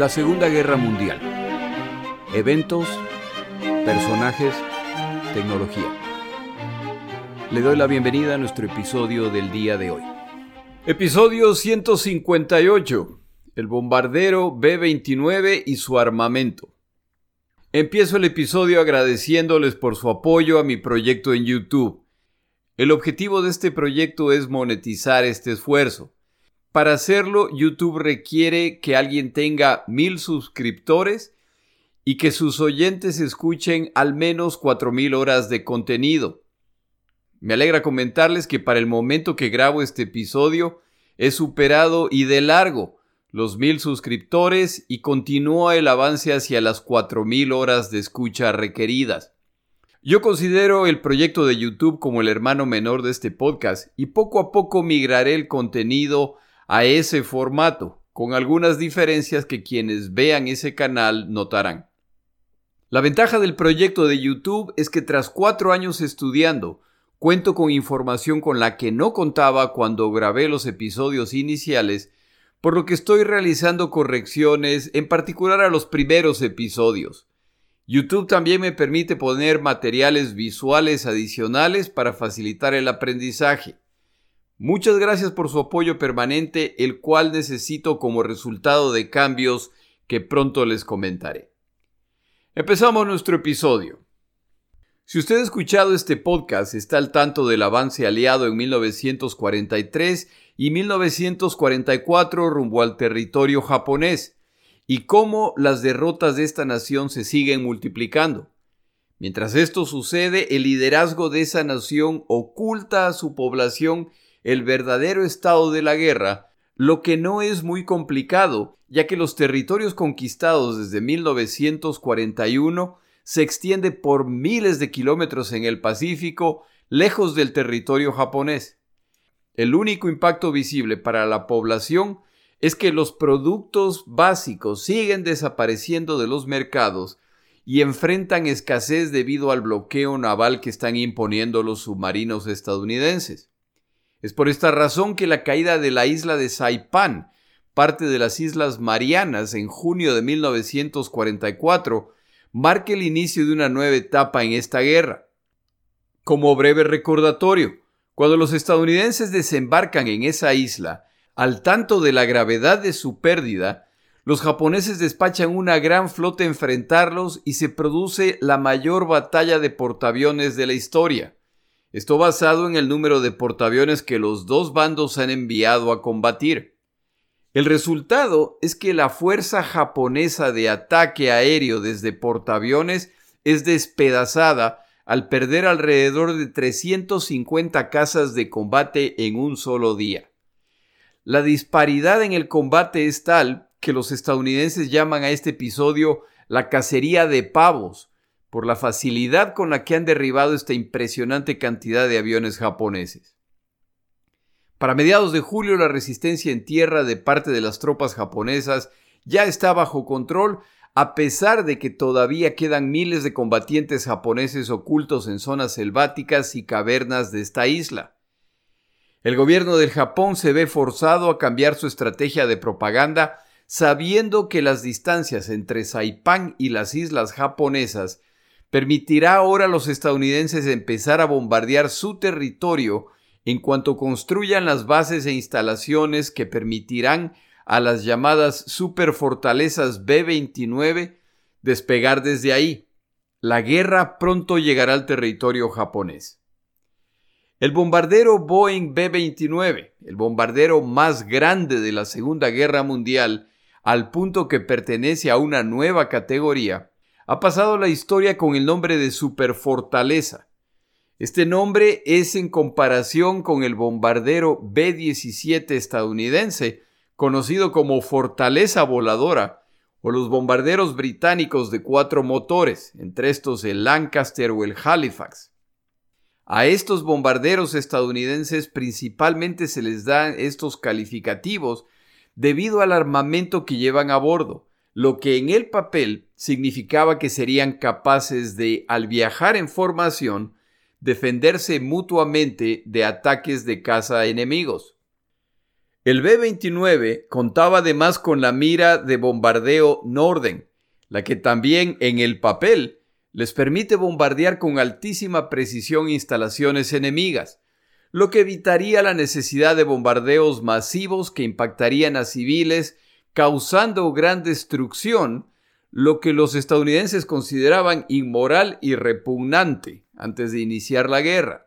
La Segunda Guerra Mundial. Eventos, personajes, tecnología. Le doy la bienvenida a nuestro episodio del día de hoy. Episodio 158. El bombardero B-29 y su armamento. Empiezo el episodio agradeciéndoles por su apoyo a mi proyecto en YouTube. El objetivo de este proyecto es monetizar este esfuerzo. Para hacerlo, YouTube requiere que alguien tenga mil suscriptores y que sus oyentes escuchen al menos cuatro mil horas de contenido. Me alegra comentarles que para el momento que grabo este episodio he superado y de largo los mil suscriptores y continúa el avance hacia las cuatro mil horas de escucha requeridas. Yo considero el proyecto de YouTube como el hermano menor de este podcast y poco a poco migraré el contenido a ese formato, con algunas diferencias que quienes vean ese canal notarán. La ventaja del proyecto de YouTube es que tras cuatro años estudiando, cuento con información con la que no contaba cuando grabé los episodios iniciales, por lo que estoy realizando correcciones, en particular a los primeros episodios. YouTube también me permite poner materiales visuales adicionales para facilitar el aprendizaje. Muchas gracias por su apoyo permanente, el cual necesito como resultado de cambios que pronto les comentaré. Empezamos nuestro episodio. Si usted ha escuchado este podcast, está al tanto del avance aliado en 1943 y 1944 rumbo al territorio japonés, y cómo las derrotas de esta nación se siguen multiplicando. Mientras esto sucede, el liderazgo de esa nación oculta a su población el verdadero estado de la guerra, lo que no es muy complicado, ya que los territorios conquistados desde 1941 se extiende por miles de kilómetros en el Pacífico, lejos del territorio japonés. El único impacto visible para la población es que los productos básicos siguen desapareciendo de los mercados y enfrentan escasez debido al bloqueo naval que están imponiendo los submarinos estadounidenses. Es por esta razón que la caída de la isla de Saipán, parte de las Islas Marianas, en junio de 1944, marca el inicio de una nueva etapa en esta guerra. Como breve recordatorio, cuando los estadounidenses desembarcan en esa isla, al tanto de la gravedad de su pérdida, los japoneses despachan una gran flota a enfrentarlos y se produce la mayor batalla de portaaviones de la historia. Esto basado en el número de portaaviones que los dos bandos han enviado a combatir. El resultado es que la fuerza japonesa de ataque aéreo desde portaaviones es despedazada al perder alrededor de 350 casas de combate en un solo día. La disparidad en el combate es tal que los estadounidenses llaman a este episodio la cacería de pavos, por la facilidad con la que han derribado esta impresionante cantidad de aviones japoneses. Para mediados de julio la resistencia en tierra de parte de las tropas japonesas ya está bajo control a pesar de que todavía quedan miles de combatientes japoneses ocultos en zonas selváticas y cavernas de esta isla. El gobierno del Japón se ve forzado a cambiar su estrategia de propaganda sabiendo que las distancias entre Saipán y las islas japonesas permitirá ahora a los estadounidenses empezar a bombardear su territorio en cuanto construyan las bases e instalaciones que permitirán a las llamadas superfortalezas B-29 despegar desde ahí. La guerra pronto llegará al territorio japonés. El bombardero Boeing B-29, el bombardero más grande de la Segunda Guerra Mundial, al punto que pertenece a una nueva categoría, ha pasado la historia con el nombre de Superfortaleza. Este nombre es en comparación con el bombardero B-17 estadounidense, conocido como Fortaleza Voladora, o los bombarderos británicos de cuatro motores, entre estos el Lancaster o el Halifax. A estos bombarderos estadounidenses principalmente se les dan estos calificativos debido al armamento que llevan a bordo, lo que en el papel significaba que serían capaces de, al viajar en formación, defenderse mutuamente de ataques de caza enemigos. El B-29 contaba además con la mira de bombardeo Norden, la que también en el papel les permite bombardear con altísima precisión instalaciones enemigas, lo que evitaría la necesidad de bombardeos masivos que impactarían a civiles, causando gran destrucción, lo que los estadounidenses consideraban inmoral y repugnante antes de iniciar la guerra.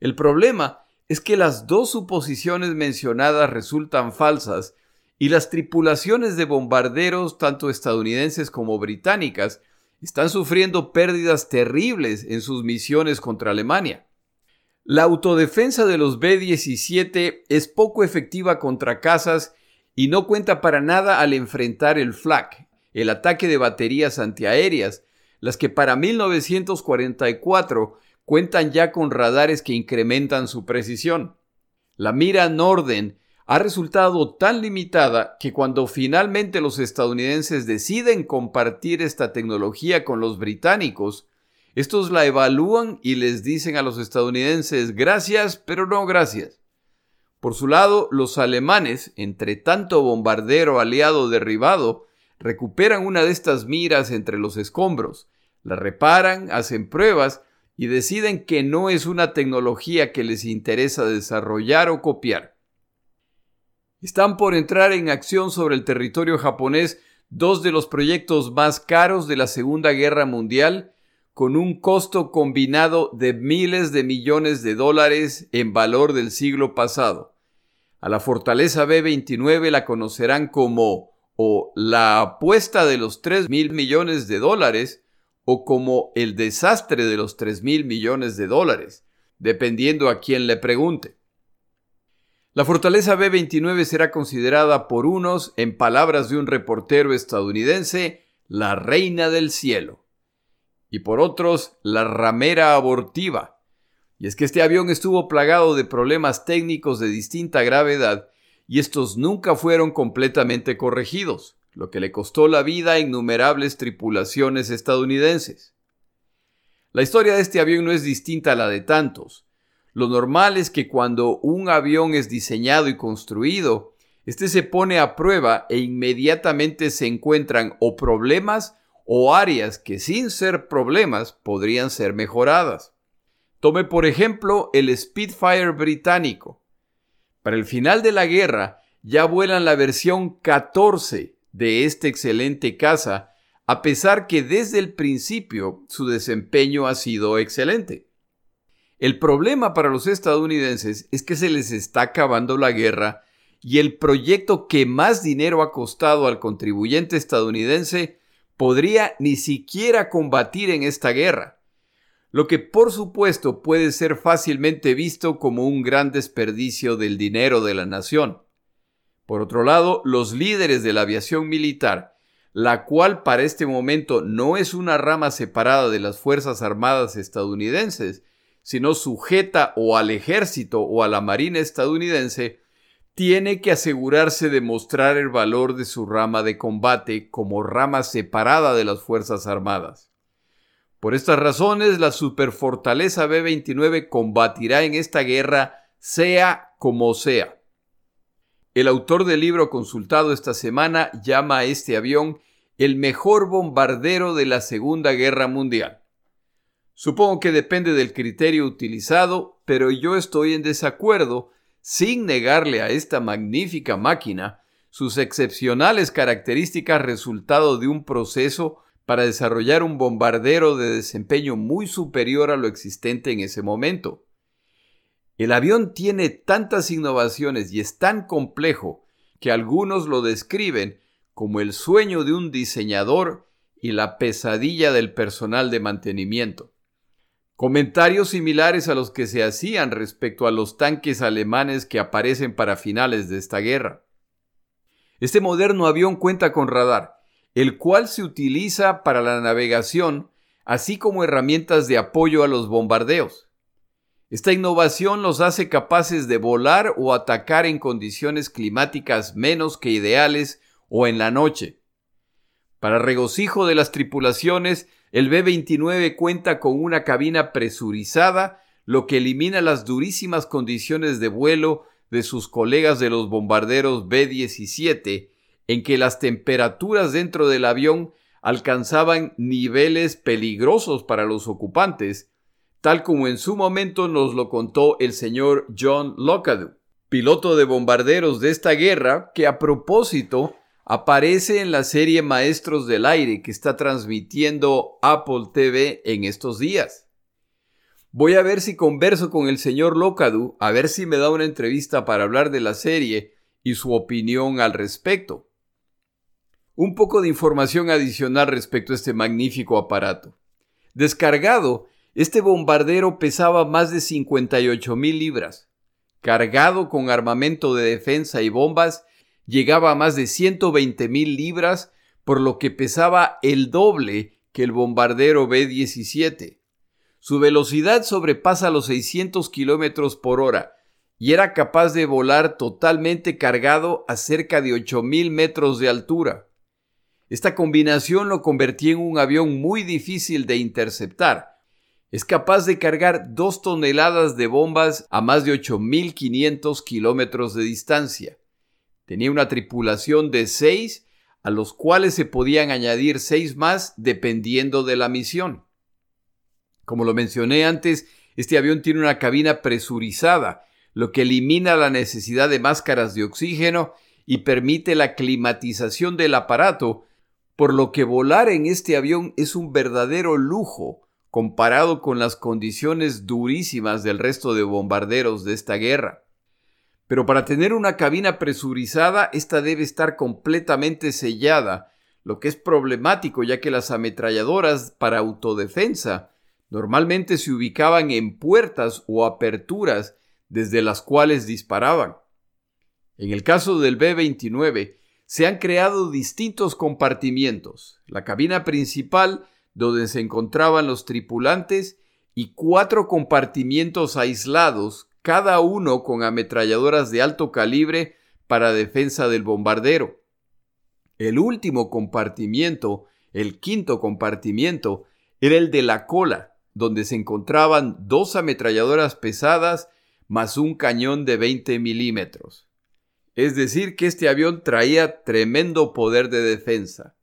El problema es que las dos suposiciones mencionadas resultan falsas y las tripulaciones de bombarderos, tanto estadounidenses como británicas, están sufriendo pérdidas terribles en sus misiones contra Alemania. La autodefensa de los B-17 es poco efectiva contra cazas y no cuenta para nada al enfrentar el FLAC, el ataque de baterías antiaéreas, las que para 1944 cuentan ya con radares que incrementan su precisión. La mira Norden ha resultado tan limitada que cuando finalmente los estadounidenses deciden compartir esta tecnología con los británicos, estos la evalúan y les dicen a los estadounidenses gracias, pero no gracias. Por su lado, los alemanes, entre tanto bombardero aliado derribado, recuperan una de estas miras entre los escombros, la reparan, hacen pruebas y deciden que no es una tecnología que les interesa desarrollar o copiar. Están por entrar en acción sobre el territorio japonés dos de los proyectos más caros de la Segunda Guerra Mundial, con un costo combinado de miles de millones de dólares en valor del siglo pasado. A la fortaleza B-29 la conocerán como o la apuesta de los 3 mil millones de dólares o como el desastre de los 3 mil millones de dólares, dependiendo a quien le pregunte. La fortaleza B-29 será considerada por unos, en palabras de un reportero estadounidense, la reina del cielo, y por otros, la ramera abortiva. Y es que este avión estuvo plagado de problemas técnicos de distinta gravedad, y estos nunca fueron completamente corregidos lo que le costó la vida a innumerables tripulaciones estadounidenses. La historia de este avión no es distinta a la de tantos. Lo normal es que cuando un avión es diseñado y construido, este se pone a prueba e inmediatamente se encuentran o problemas o áreas que sin ser problemas podrían ser mejoradas. Tome por ejemplo el Spitfire británico. Para el final de la guerra ya vuelan la versión 14 de este excelente caza, a pesar que desde el principio su desempeño ha sido excelente. El problema para los estadounidenses es que se les está acabando la guerra y el proyecto que más dinero ha costado al contribuyente estadounidense podría ni siquiera combatir en esta guerra, lo que por supuesto puede ser fácilmente visto como un gran desperdicio del dinero de la nación. Por otro lado, los líderes de la aviación militar, la cual para este momento no es una rama separada de las Fuerzas Armadas estadounidenses, sino sujeta o al ejército o a la Marina estadounidense, tiene que asegurarse de mostrar el valor de su rama de combate como rama separada de las Fuerzas Armadas. Por estas razones, la superfortaleza B-29 combatirá en esta guerra sea como sea. El autor del libro consultado esta semana llama a este avión el mejor bombardero de la Segunda Guerra Mundial. Supongo que depende del criterio utilizado, pero yo estoy en desacuerdo, sin negarle a esta magnífica máquina sus excepcionales características resultado de un proceso para desarrollar un bombardero de desempeño muy superior a lo existente en ese momento. El avión tiene tantas innovaciones y es tan complejo que algunos lo describen como el sueño de un diseñador y la pesadilla del personal de mantenimiento. Comentarios similares a los que se hacían respecto a los tanques alemanes que aparecen para finales de esta guerra. Este moderno avión cuenta con radar, el cual se utiliza para la navegación, así como herramientas de apoyo a los bombardeos. Esta innovación los hace capaces de volar o atacar en condiciones climáticas menos que ideales o en la noche. Para regocijo de las tripulaciones, el B-29 cuenta con una cabina presurizada, lo que elimina las durísimas condiciones de vuelo de sus colegas de los bombarderos B-17 en que las temperaturas dentro del avión alcanzaban niveles peligrosos para los ocupantes, tal como en su momento nos lo contó el señor John Lockadu, piloto de bombarderos de esta guerra, que a propósito aparece en la serie Maestros del Aire que está transmitiendo Apple TV en estos días. Voy a ver si converso con el señor Locadu, a ver si me da una entrevista para hablar de la serie y su opinión al respecto. Un poco de información adicional respecto a este magnífico aparato. Descargado, este bombardero pesaba más de 58 mil libras. Cargado con armamento de defensa y bombas, llegaba a más de 120 mil libras, por lo que pesaba el doble que el bombardero B-17. Su velocidad sobrepasa los 600 kilómetros por hora y era capaz de volar totalmente cargado a cerca de 8000 metros de altura. Esta combinación lo convertía en un avión muy difícil de interceptar. Es capaz de cargar dos toneladas de bombas a más de 8500 kilómetros de distancia. Tenía una tripulación de seis, a los cuales se podían añadir seis más dependiendo de la misión. Como lo mencioné antes, este avión tiene una cabina presurizada, lo que elimina la necesidad de máscaras de oxígeno y permite la climatización del aparato, por lo que volar en este avión es un verdadero lujo comparado con las condiciones durísimas del resto de bombarderos de esta guerra. Pero para tener una cabina presurizada, esta debe estar completamente sellada, lo que es problemático ya que las ametralladoras para autodefensa Normalmente se ubicaban en puertas o aperturas desde las cuales disparaban. En el caso del B-29, se han creado distintos compartimientos, la cabina principal donde se encontraban los tripulantes y cuatro compartimientos aislados, cada uno con ametralladoras de alto calibre para defensa del bombardero. El último compartimiento, el quinto compartimiento, era el de la cola, donde se encontraban dos ametralladoras pesadas más un cañón de 20 milímetros. Es decir, que este avión traía tremendo poder de defensa.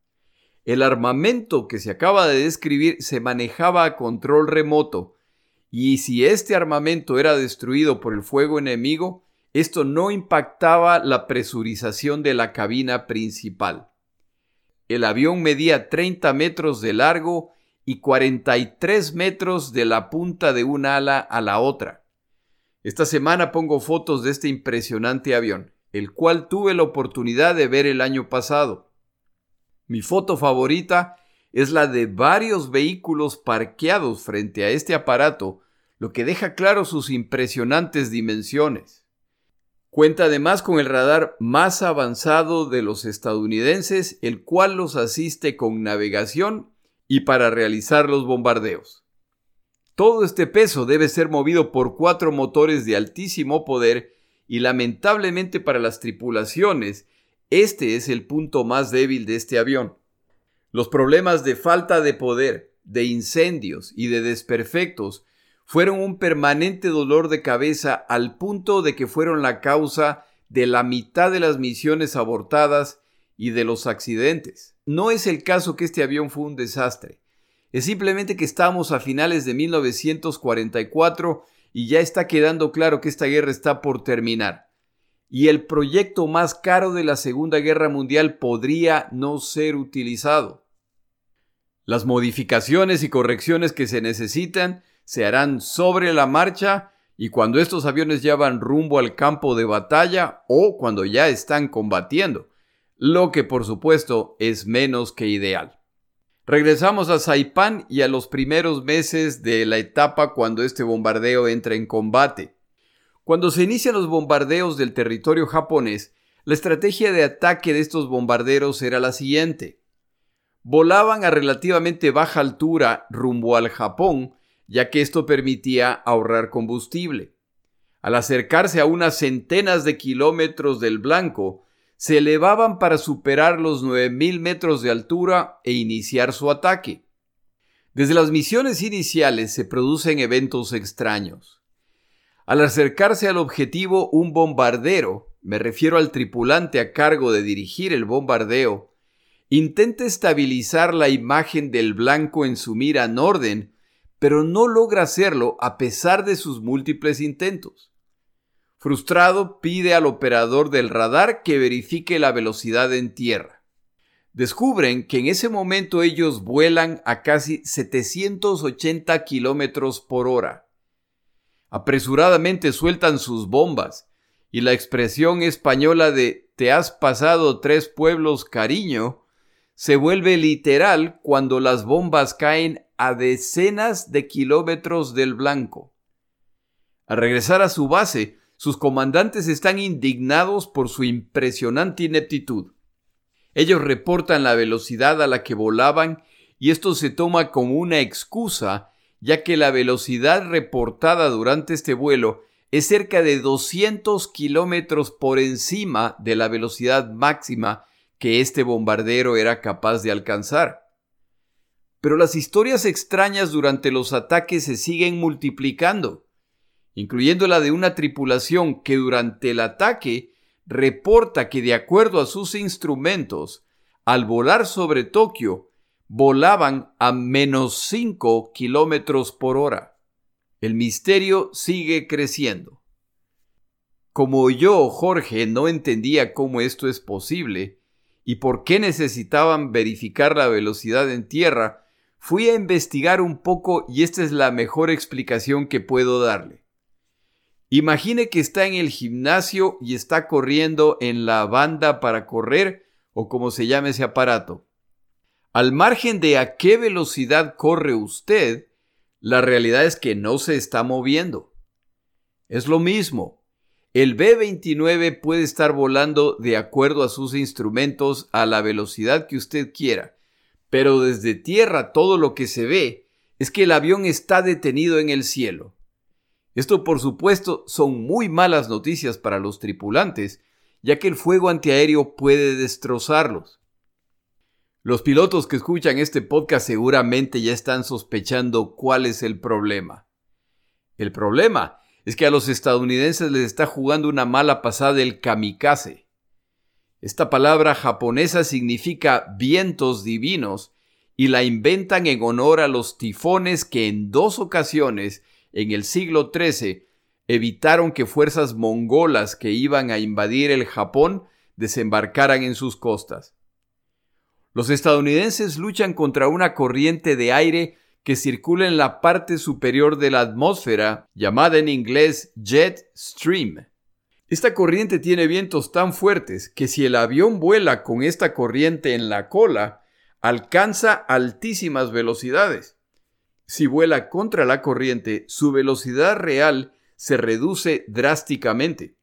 El armamento que se acaba de describir se manejaba a control remoto, y si este armamento era destruido por el fuego enemigo, esto no impactaba la presurización de la cabina principal. El avión medía 30 metros de largo y 43 metros de la punta de un ala a la otra. Esta semana pongo fotos de este impresionante avión, el cual tuve la oportunidad de ver el año pasado. Mi foto favorita es la de varios vehículos parqueados frente a este aparato, lo que deja claro sus impresionantes dimensiones. Cuenta además con el radar más avanzado de los estadounidenses, el cual los asiste con navegación y para realizar los bombardeos. Todo este peso debe ser movido por cuatro motores de altísimo poder y lamentablemente para las tripulaciones, este es el punto más débil de este avión. Los problemas de falta de poder, de incendios y de desperfectos fueron un permanente dolor de cabeza al punto de que fueron la causa de la mitad de las misiones abortadas y de los accidentes. No es el caso que este avión fue un desastre. Es simplemente que estamos a finales de 1944 y ya está quedando claro que esta guerra está por terminar. Y el proyecto más caro de la Segunda Guerra Mundial podría no ser utilizado. Las modificaciones y correcciones que se necesitan se harán sobre la marcha y cuando estos aviones ya van rumbo al campo de batalla o cuando ya están combatiendo lo que por supuesto es menos que ideal. Regresamos a Saipan y a los primeros meses de la etapa cuando este bombardeo entra en combate. Cuando se inician los bombardeos del territorio japonés, la estrategia de ataque de estos bombarderos era la siguiente. Volaban a relativamente baja altura rumbo al Japón, ya que esto permitía ahorrar combustible. Al acercarse a unas centenas de kilómetros del blanco, se elevaban para superar los 9.000 metros de altura e iniciar su ataque. Desde las misiones iniciales se producen eventos extraños. Al acercarse al objetivo un bombardero, me refiero al tripulante a cargo de dirigir el bombardeo, intenta estabilizar la imagen del blanco en su mira Norden, pero no logra hacerlo a pesar de sus múltiples intentos. Frustrado, pide al operador del radar que verifique la velocidad en tierra. Descubren que en ese momento ellos vuelan a casi 780 kilómetros por hora. Apresuradamente sueltan sus bombas y la expresión española de te has pasado tres pueblos cariño se vuelve literal cuando las bombas caen a decenas de kilómetros del blanco. Al regresar a su base, sus comandantes están indignados por su impresionante ineptitud. Ellos reportan la velocidad a la que volaban y esto se toma como una excusa, ya que la velocidad reportada durante este vuelo es cerca de 200 kilómetros por encima de la velocidad máxima que este bombardero era capaz de alcanzar. Pero las historias extrañas durante los ataques se siguen multiplicando, incluyendo la de una tripulación que durante el ataque reporta que de acuerdo a sus instrumentos, al volar sobre Tokio, volaban a menos 5 kilómetros por hora. El misterio sigue creciendo. Como yo, Jorge, no entendía cómo esto es posible, y por qué necesitaban verificar la velocidad en tierra, fui a investigar un poco y esta es la mejor explicación que puedo darle. Imagine que está en el gimnasio y está corriendo en la banda para correr o como se llame ese aparato. Al margen de a qué velocidad corre usted, la realidad es que no se está moviendo. Es lo mismo. El B-29 puede estar volando de acuerdo a sus instrumentos a la velocidad que usted quiera, pero desde tierra todo lo que se ve es que el avión está detenido en el cielo. Esto por supuesto son muy malas noticias para los tripulantes, ya que el fuego antiaéreo puede destrozarlos. Los pilotos que escuchan este podcast seguramente ya están sospechando cuál es el problema. El problema es que a los estadounidenses les está jugando una mala pasada el kamikaze. Esta palabra japonesa significa vientos divinos y la inventan en honor a los tifones que en dos ocasiones en el siglo XIII evitaron que fuerzas mongolas que iban a invadir el Japón desembarcaran en sus costas. Los estadounidenses luchan contra una corriente de aire que circula en la parte superior de la atmósfera, llamada en inglés jet stream. Esta corriente tiene vientos tan fuertes que si el avión vuela con esta corriente en la cola, alcanza altísimas velocidades. Si vuela contra la corriente, su velocidad real se reduce drásticamente.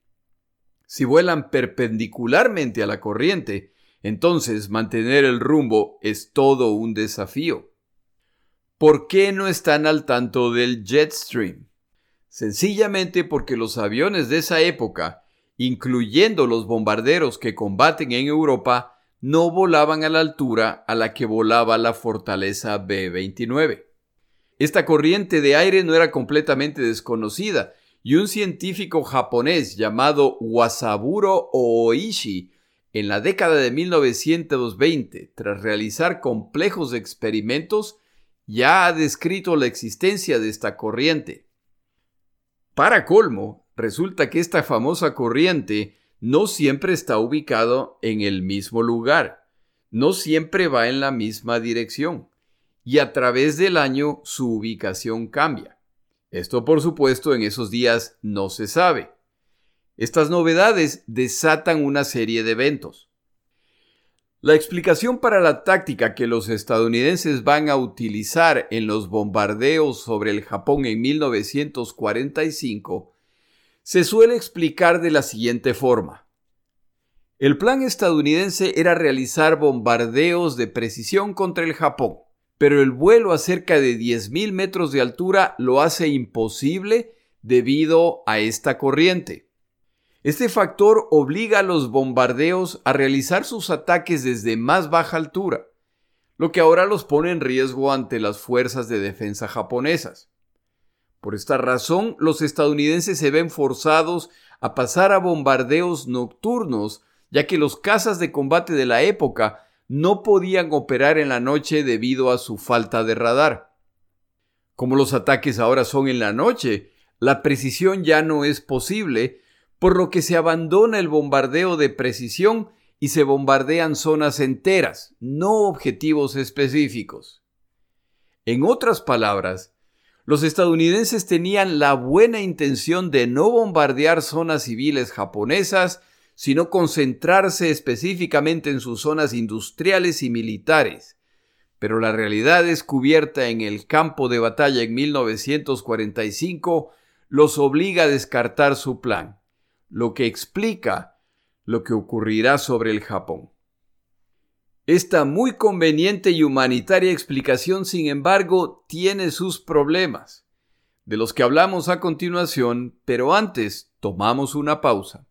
Si vuelan perpendicularmente a la corriente, entonces mantener el rumbo es todo un desafío. ¿Por qué no están al tanto del Jetstream? Sencillamente porque los aviones de esa época, incluyendo los bombarderos que combaten en Europa, no volaban a la altura a la que volaba la fortaleza B-29. Esta corriente de aire no era completamente desconocida, y un científico japonés llamado Wasaburo Ooishi, en la década de 1920, tras realizar complejos experimentos, ya ha descrito la existencia de esta corriente. Para colmo, resulta que esta famosa corriente no siempre está ubicado en el mismo lugar, no siempre va en la misma dirección, y a través del año su ubicación cambia. Esto por supuesto en esos días no se sabe. Estas novedades desatan una serie de eventos. La explicación para la táctica que los estadounidenses van a utilizar en los bombardeos sobre el Japón en 1945 se suele explicar de la siguiente forma. El plan estadounidense era realizar bombardeos de precisión contra el Japón, pero el vuelo a cerca de 10.000 metros de altura lo hace imposible debido a esta corriente. Este factor obliga a los bombardeos a realizar sus ataques desde más baja altura, lo que ahora los pone en riesgo ante las fuerzas de defensa japonesas. Por esta razón, los estadounidenses se ven forzados a pasar a bombardeos nocturnos, ya que los cazas de combate de la época no podían operar en la noche debido a su falta de radar. Como los ataques ahora son en la noche, la precisión ya no es posible, por lo que se abandona el bombardeo de precisión y se bombardean zonas enteras, no objetivos específicos. En otras palabras, los estadounidenses tenían la buena intención de no bombardear zonas civiles japonesas, sino concentrarse específicamente en sus zonas industriales y militares. Pero la realidad descubierta en el campo de batalla en 1945 los obliga a descartar su plan, lo que explica lo que ocurrirá sobre el Japón. Esta muy conveniente y humanitaria explicación, sin embargo, tiene sus problemas, de los que hablamos a continuación, pero antes tomamos una pausa.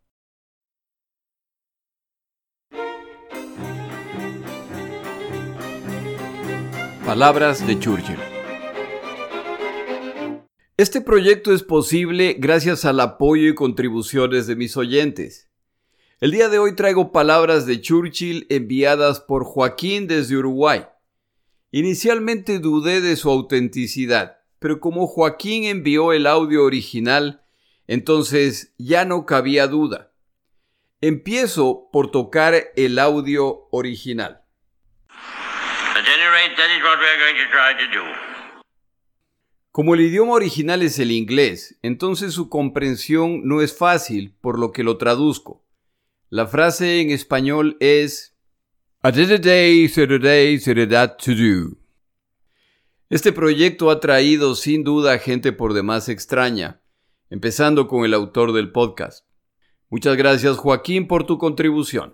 Palabras de Churchill. Este proyecto es posible gracias al apoyo y contribuciones de mis oyentes. El día de hoy traigo palabras de Churchill enviadas por Joaquín desde Uruguay. Inicialmente dudé de su autenticidad, pero como Joaquín envió el audio original, entonces ya no cabía duda. Empiezo por tocar el audio original. Como el idioma original es el inglés, entonces su comprensión no es fácil, por lo que lo traduzco. La frase en español es Este proyecto ha traído sin duda a gente por demás extraña, empezando con el autor del podcast. Muchas gracias Joaquín por tu contribución.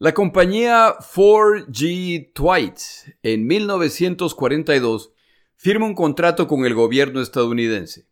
La compañía 4G Twite en 1942 firma un contrato con el gobierno estadounidense.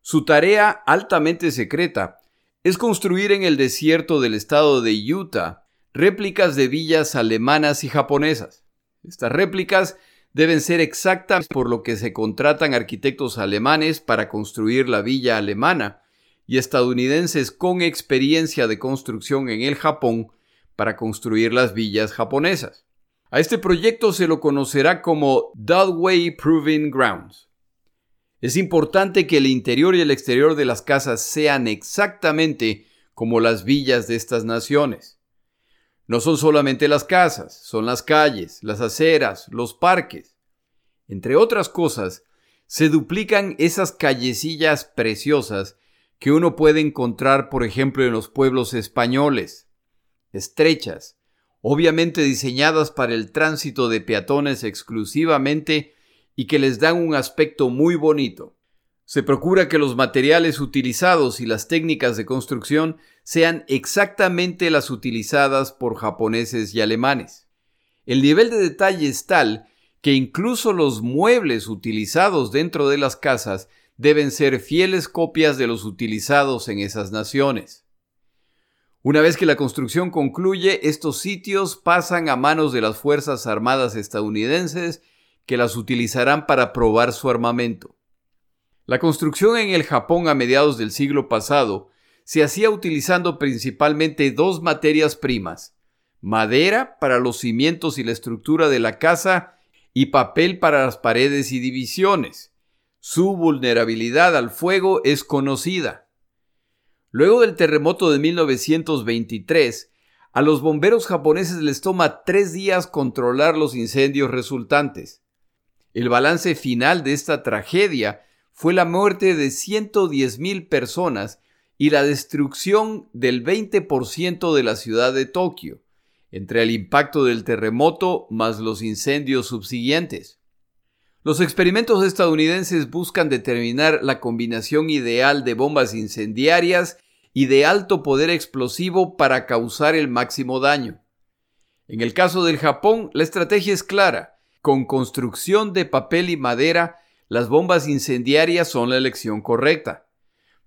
Su tarea altamente secreta es construir en el desierto del estado de Utah réplicas de villas alemanas y japonesas. Estas réplicas deben ser exactas por lo que se contratan arquitectos alemanes para construir la villa alemana y estadounidenses con experiencia de construcción en el Japón para construir las villas japonesas. A este proyecto se lo conocerá como Dudway Proving Grounds. Es importante que el interior y el exterior de las casas sean exactamente como las villas de estas naciones. No son solamente las casas, son las calles, las aceras, los parques. Entre otras cosas, se duplican esas callecillas preciosas que uno puede encontrar, por ejemplo, en los pueblos españoles, estrechas, obviamente diseñadas para el tránsito de peatones exclusivamente y que les dan un aspecto muy bonito. Se procura que los materiales utilizados y las técnicas de construcción sean exactamente las utilizadas por japoneses y alemanes. El nivel de detalle es tal que incluso los muebles utilizados dentro de las casas deben ser fieles copias de los utilizados en esas naciones. Una vez que la construcción concluye, estos sitios pasan a manos de las Fuerzas Armadas estadounidenses que las utilizarán para probar su armamento. La construcción en el Japón a mediados del siglo pasado se hacía utilizando principalmente dos materias primas, madera para los cimientos y la estructura de la casa y papel para las paredes y divisiones. Su vulnerabilidad al fuego es conocida. Luego del terremoto de 1923, a los bomberos japoneses les toma tres días controlar los incendios resultantes. El balance final de esta tragedia fue la muerte de 110.000 personas y la destrucción del 20% de la ciudad de Tokio, entre el impacto del terremoto más los incendios subsiguientes. Los experimentos estadounidenses buscan determinar la combinación ideal de bombas incendiarias y de alto poder explosivo para causar el máximo daño. En el caso del Japón, la estrategia es clara. Con construcción de papel y madera, las bombas incendiarias son la elección correcta.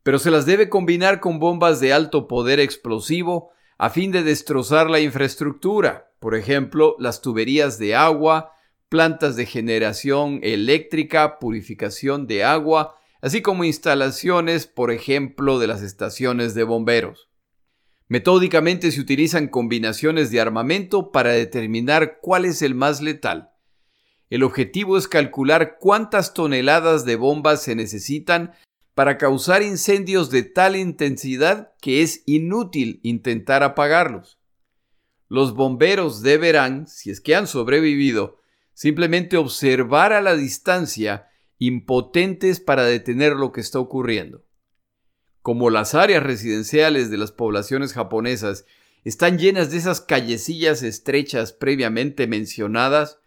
Pero se las debe combinar con bombas de alto poder explosivo, a fin de destrozar la infraestructura, por ejemplo, las tuberías de agua, plantas de generación eléctrica, purificación de agua, así como instalaciones, por ejemplo, de las estaciones de bomberos. Metódicamente se utilizan combinaciones de armamento para determinar cuál es el más letal. El objetivo es calcular cuántas toneladas de bombas se necesitan para causar incendios de tal intensidad que es inútil intentar apagarlos. Los bomberos deberán, si es que han sobrevivido, simplemente observar a la distancia, impotentes para detener lo que está ocurriendo. Como las áreas residenciales de las poblaciones japonesas están llenas de esas callecillas estrechas previamente mencionadas,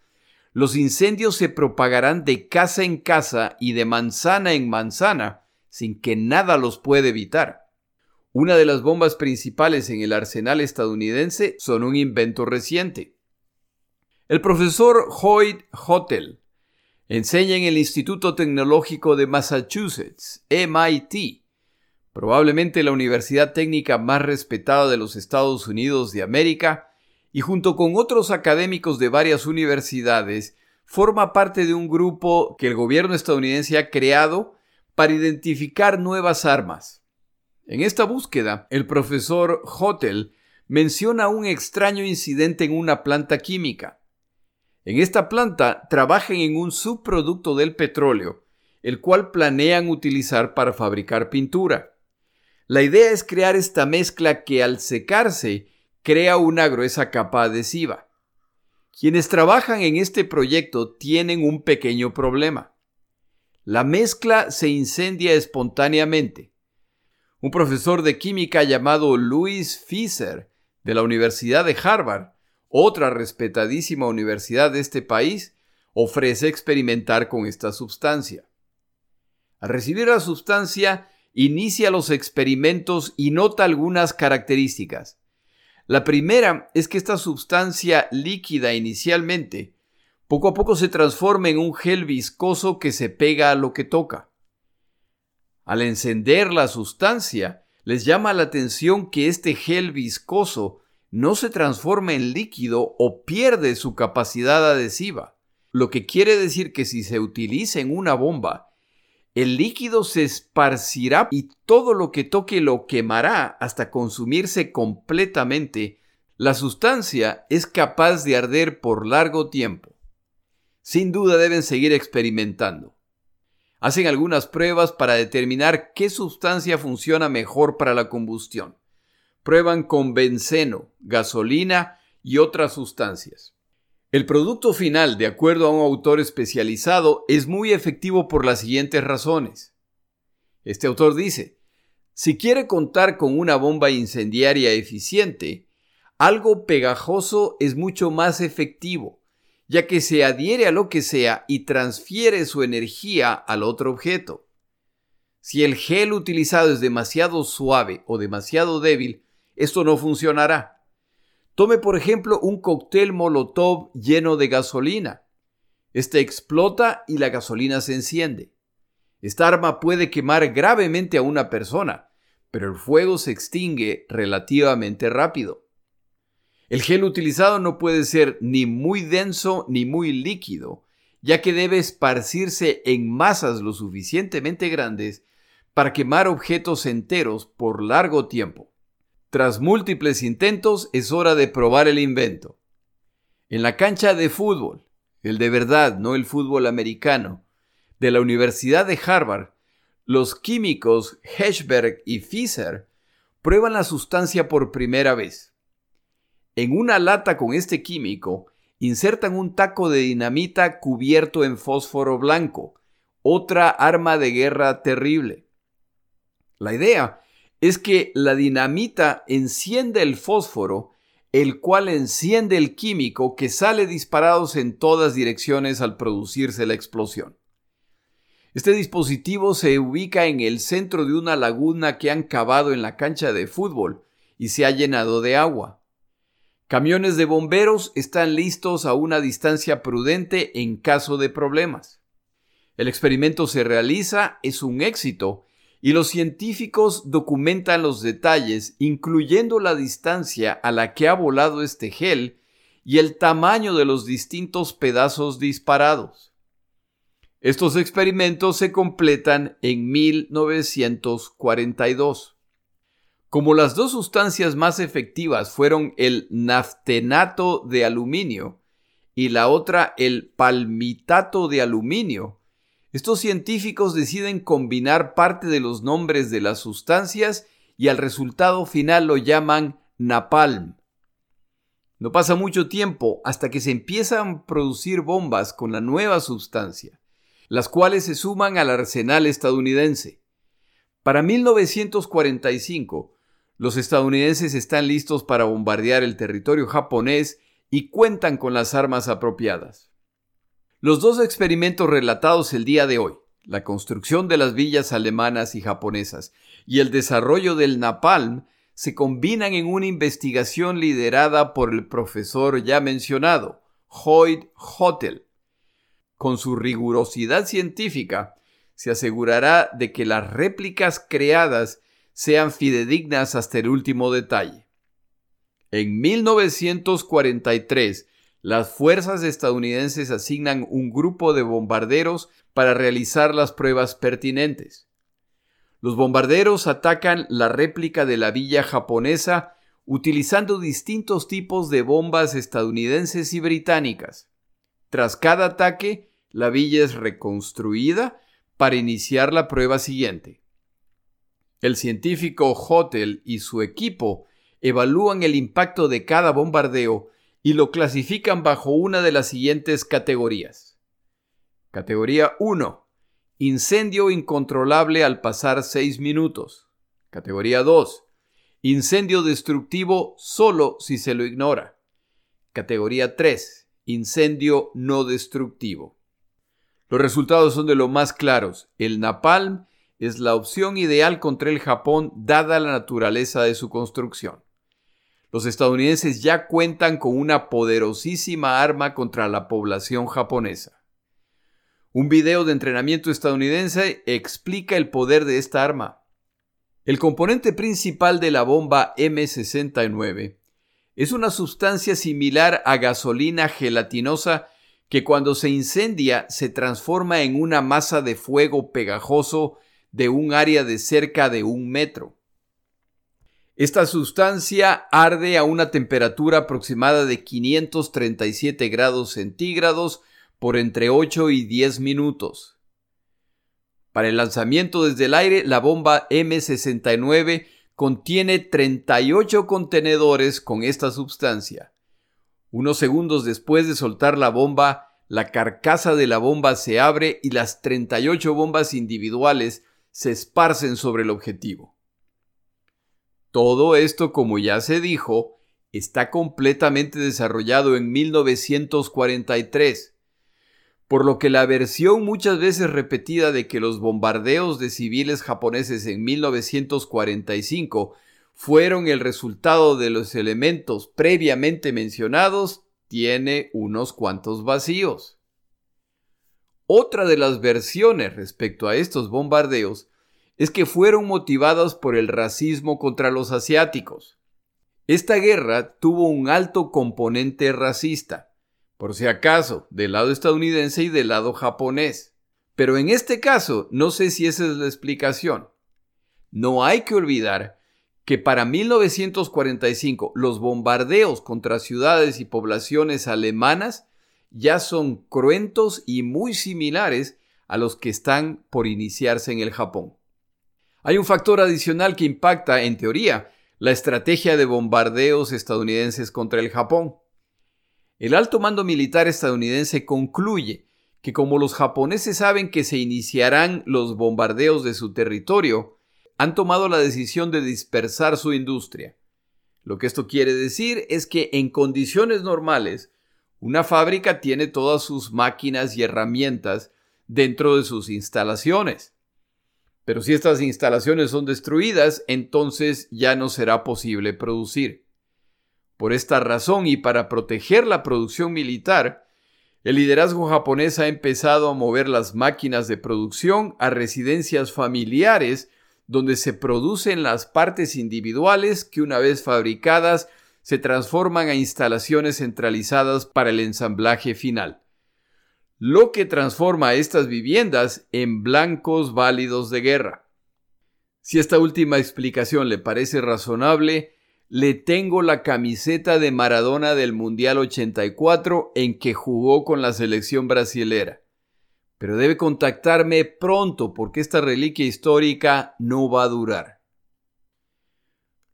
los incendios se propagarán de casa en casa y de manzana en manzana sin que nada los pueda evitar. Una de las bombas principales en el arsenal estadounidense son un invento reciente. El profesor Hoyt Hotel enseña en el Instituto Tecnológico de Massachusetts, MIT, probablemente la universidad técnica más respetada de los Estados Unidos de América, y junto con otros académicos de varias universidades, forma parte de un grupo que el gobierno estadounidense ha creado para identificar nuevas armas. En esta búsqueda, el profesor Hotel menciona un extraño incidente en una planta química. En esta planta trabajan en un subproducto del petróleo, el cual planean utilizar para fabricar pintura. La idea es crear esta mezcla que al secarse crea una gruesa capa adhesiva. Quienes trabajan en este proyecto tienen un pequeño problema. La mezcla se incendia espontáneamente. Un profesor de química llamado Louis Fisher de la Universidad de Harvard, otra respetadísima universidad de este país, ofrece experimentar con esta sustancia. Al recibir la sustancia, inicia los experimentos y nota algunas características. La primera es que esta sustancia líquida inicialmente poco a poco se transforma en un gel viscoso que se pega a lo que toca. Al encender la sustancia, les llama la atención que este gel viscoso no se transforma en líquido o pierde su capacidad adhesiva, lo que quiere decir que si se utiliza en una bomba, el líquido se esparcirá y todo lo que toque lo quemará hasta consumirse completamente. La sustancia es capaz de arder por largo tiempo. Sin duda deben seguir experimentando. Hacen algunas pruebas para determinar qué sustancia funciona mejor para la combustión. Prueban con benceno, gasolina y otras sustancias. El producto final, de acuerdo a un autor especializado, es muy efectivo por las siguientes razones. Este autor dice, si quiere contar con una bomba incendiaria eficiente, algo pegajoso es mucho más efectivo, ya que se adhiere a lo que sea y transfiere su energía al otro objeto. Si el gel utilizado es demasiado suave o demasiado débil, esto no funcionará. Tome por ejemplo un cóctel molotov lleno de gasolina. Este explota y la gasolina se enciende. Esta arma puede quemar gravemente a una persona, pero el fuego se extingue relativamente rápido. El gel utilizado no puede ser ni muy denso ni muy líquido, ya que debe esparcirse en masas lo suficientemente grandes para quemar objetos enteros por largo tiempo. Tras múltiples intentos, es hora de probar el invento. En la cancha de fútbol, el de verdad, no el fútbol americano, de la Universidad de Harvard, los químicos Heschberg y Fischer prueban la sustancia por primera vez. En una lata con este químico, insertan un taco de dinamita cubierto en fósforo blanco, otra arma de guerra terrible. La idea es que la dinamita enciende el fósforo, el cual enciende el químico que sale disparados en todas direcciones al producirse la explosión. Este dispositivo se ubica en el centro de una laguna que han cavado en la cancha de fútbol y se ha llenado de agua. Camiones de bomberos están listos a una distancia prudente en caso de problemas. El experimento se realiza, es un éxito y los científicos documentan los detalles, incluyendo la distancia a la que ha volado este gel y el tamaño de los distintos pedazos disparados. Estos experimentos se completan en 1942. Como las dos sustancias más efectivas fueron el naftenato de aluminio y la otra el palmitato de aluminio, estos científicos deciden combinar parte de los nombres de las sustancias y al resultado final lo llaman napalm. No pasa mucho tiempo hasta que se empiezan a producir bombas con la nueva sustancia las cuales se suman al arsenal estadounidense. Para 1945, los estadounidenses están listos para bombardear el territorio japonés y cuentan con las armas apropiadas. Los dos experimentos relatados el día de hoy, la construcción de las villas alemanas y japonesas y el desarrollo del napalm, se combinan en una investigación liderada por el profesor ya mencionado, Hoyt Hotel, con su rigurosidad científica, se asegurará de que las réplicas creadas sean fidedignas hasta el último detalle. En 1943, las fuerzas estadounidenses asignan un grupo de bombarderos para realizar las pruebas pertinentes. Los bombarderos atacan la réplica de la villa japonesa utilizando distintos tipos de bombas estadounidenses y británicas. Tras cada ataque, la villa es reconstruida para iniciar la prueba siguiente. El científico Hotel y su equipo evalúan el impacto de cada bombardeo y lo clasifican bajo una de las siguientes categorías. Categoría 1. Incendio incontrolable al pasar 6 minutos. Categoría 2. Incendio destructivo solo si se lo ignora. Categoría 3 incendio no destructivo. Los resultados son de lo más claros. El napalm es la opción ideal contra el Japón dada la naturaleza de su construcción. Los estadounidenses ya cuentan con una poderosísima arma contra la población japonesa. Un video de entrenamiento estadounidense explica el poder de esta arma. El componente principal de la bomba M69 es una sustancia similar a gasolina gelatinosa que cuando se incendia se transforma en una masa de fuego pegajoso de un área de cerca de un metro. Esta sustancia arde a una temperatura aproximada de 537 grados centígrados por entre 8 y 10 minutos. Para el lanzamiento desde el aire, la bomba M69 contiene 38 contenedores con esta sustancia. Unos segundos después de soltar la bomba, la carcasa de la bomba se abre y las 38 bombas individuales se esparcen sobre el objetivo. Todo esto, como ya se dijo, está completamente desarrollado en 1943 por lo que la versión muchas veces repetida de que los bombardeos de civiles japoneses en 1945 fueron el resultado de los elementos previamente mencionados tiene unos cuantos vacíos. Otra de las versiones respecto a estos bombardeos es que fueron motivados por el racismo contra los asiáticos. Esta guerra tuvo un alto componente racista por si acaso, del lado estadounidense y del lado japonés. Pero en este caso, no sé si esa es la explicación. No hay que olvidar que para 1945 los bombardeos contra ciudades y poblaciones alemanas ya son cruentos y muy similares a los que están por iniciarse en el Japón. Hay un factor adicional que impacta, en teoría, la estrategia de bombardeos estadounidenses contra el Japón. El alto mando militar estadounidense concluye que como los japoneses saben que se iniciarán los bombardeos de su territorio, han tomado la decisión de dispersar su industria. Lo que esto quiere decir es que en condiciones normales, una fábrica tiene todas sus máquinas y herramientas dentro de sus instalaciones. Pero si estas instalaciones son destruidas, entonces ya no será posible producir. Por esta razón y para proteger la producción militar, el liderazgo japonés ha empezado a mover las máquinas de producción a residencias familiares donde se producen las partes individuales que una vez fabricadas se transforman a instalaciones centralizadas para el ensamblaje final, lo que transforma estas viviendas en blancos válidos de guerra. Si esta última explicación le parece razonable, le tengo la camiseta de Maradona del Mundial 84 en que jugó con la selección brasilera. Pero debe contactarme pronto porque esta reliquia histórica no va a durar.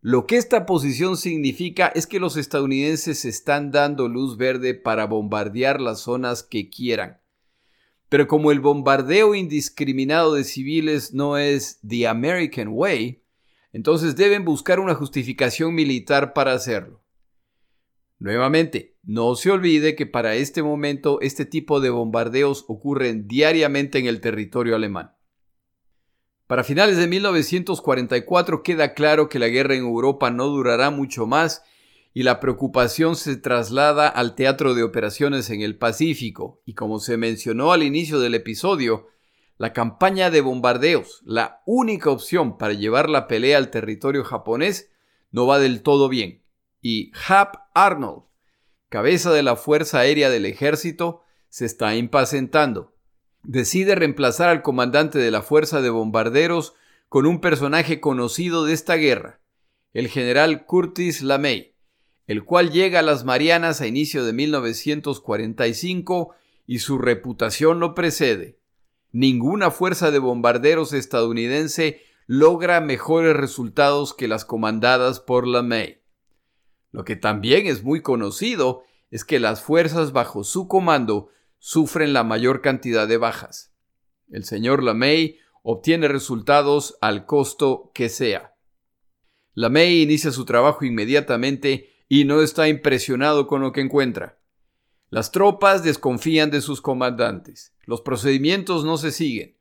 Lo que esta posición significa es que los estadounidenses están dando luz verde para bombardear las zonas que quieran. Pero como el bombardeo indiscriminado de civiles no es the American way, entonces deben buscar una justificación militar para hacerlo. Nuevamente, no se olvide que para este momento este tipo de bombardeos ocurren diariamente en el territorio alemán. Para finales de 1944 queda claro que la guerra en Europa no durará mucho más y la preocupación se traslada al teatro de operaciones en el Pacífico. Y como se mencionó al inicio del episodio, la campaña de bombardeos, la única opción para llevar la pelea al territorio japonés, no va del todo bien. Y Hap Arnold, cabeza de la Fuerza Aérea del Ejército, se está impacientando decide reemplazar al comandante de la fuerza de bombarderos con un personaje conocido de esta guerra, el general Curtis LeMay, el cual llega a las Marianas a inicio de 1945 y su reputación lo precede. Ninguna fuerza de bombarderos estadounidense logra mejores resultados que las comandadas por LeMay. Lo que también es muy conocido es que las fuerzas bajo su comando sufren la mayor cantidad de bajas. El señor LaMay obtiene resultados al costo que sea. LaMay inicia su trabajo inmediatamente y no está impresionado con lo que encuentra. Las tropas desconfían de sus comandantes, los procedimientos no se siguen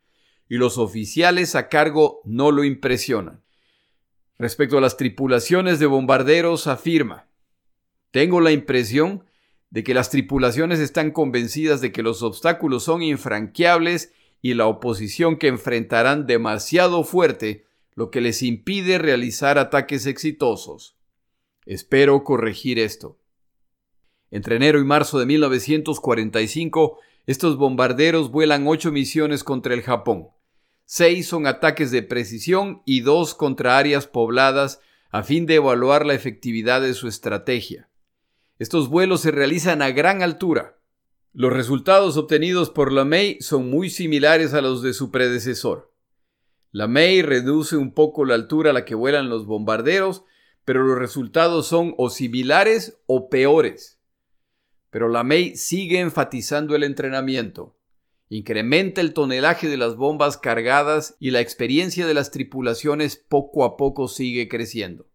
y los oficiales a cargo no lo impresionan. Respecto a las tripulaciones de bombarderos, afirma, tengo la impresión de que las tripulaciones están convencidas de que los obstáculos son infranqueables y la oposición que enfrentarán demasiado fuerte, lo que les impide realizar ataques exitosos. Espero corregir esto. Entre enero y marzo de 1945, estos bombarderos vuelan ocho misiones contra el Japón. Seis son ataques de precisión y dos contra áreas pobladas a fin de evaluar la efectividad de su estrategia. Estos vuelos se realizan a gran altura. Los resultados obtenidos por la May son muy similares a los de su predecesor. La May reduce un poco la altura a la que vuelan los bombarderos, pero los resultados son o similares o peores. Pero la May sigue enfatizando el entrenamiento. Incrementa el tonelaje de las bombas cargadas y la experiencia de las tripulaciones poco a poco sigue creciendo.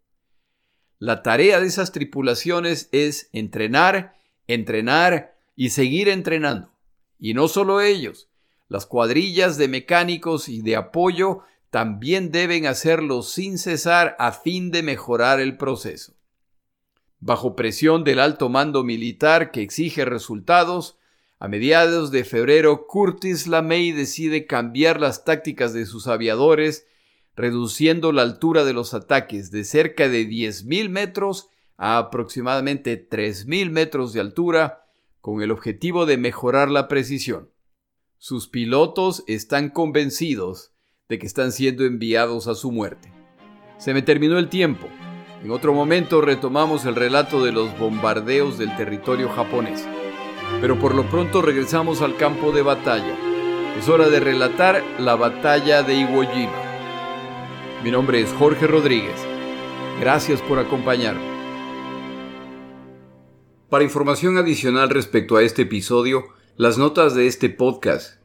La tarea de esas tripulaciones es entrenar, entrenar y seguir entrenando. Y no solo ellos, las cuadrillas de mecánicos y de apoyo también deben hacerlo sin cesar a fin de mejorar el proceso. Bajo presión del alto mando militar que exige resultados, a mediados de febrero Curtis LaMay decide cambiar las tácticas de sus aviadores reduciendo la altura de los ataques de cerca de 10.000 metros a aproximadamente 3.000 metros de altura, con el objetivo de mejorar la precisión. Sus pilotos están convencidos de que están siendo enviados a su muerte. Se me terminó el tiempo. En otro momento retomamos el relato de los bombardeos del territorio japonés. Pero por lo pronto regresamos al campo de batalla. Es hora de relatar la batalla de Iwo Jima. Mi nombre es Jorge Rodríguez. Gracias por acompañarme. Para información adicional respecto a este episodio, las notas de este podcast,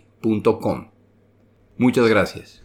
Muchas gracias.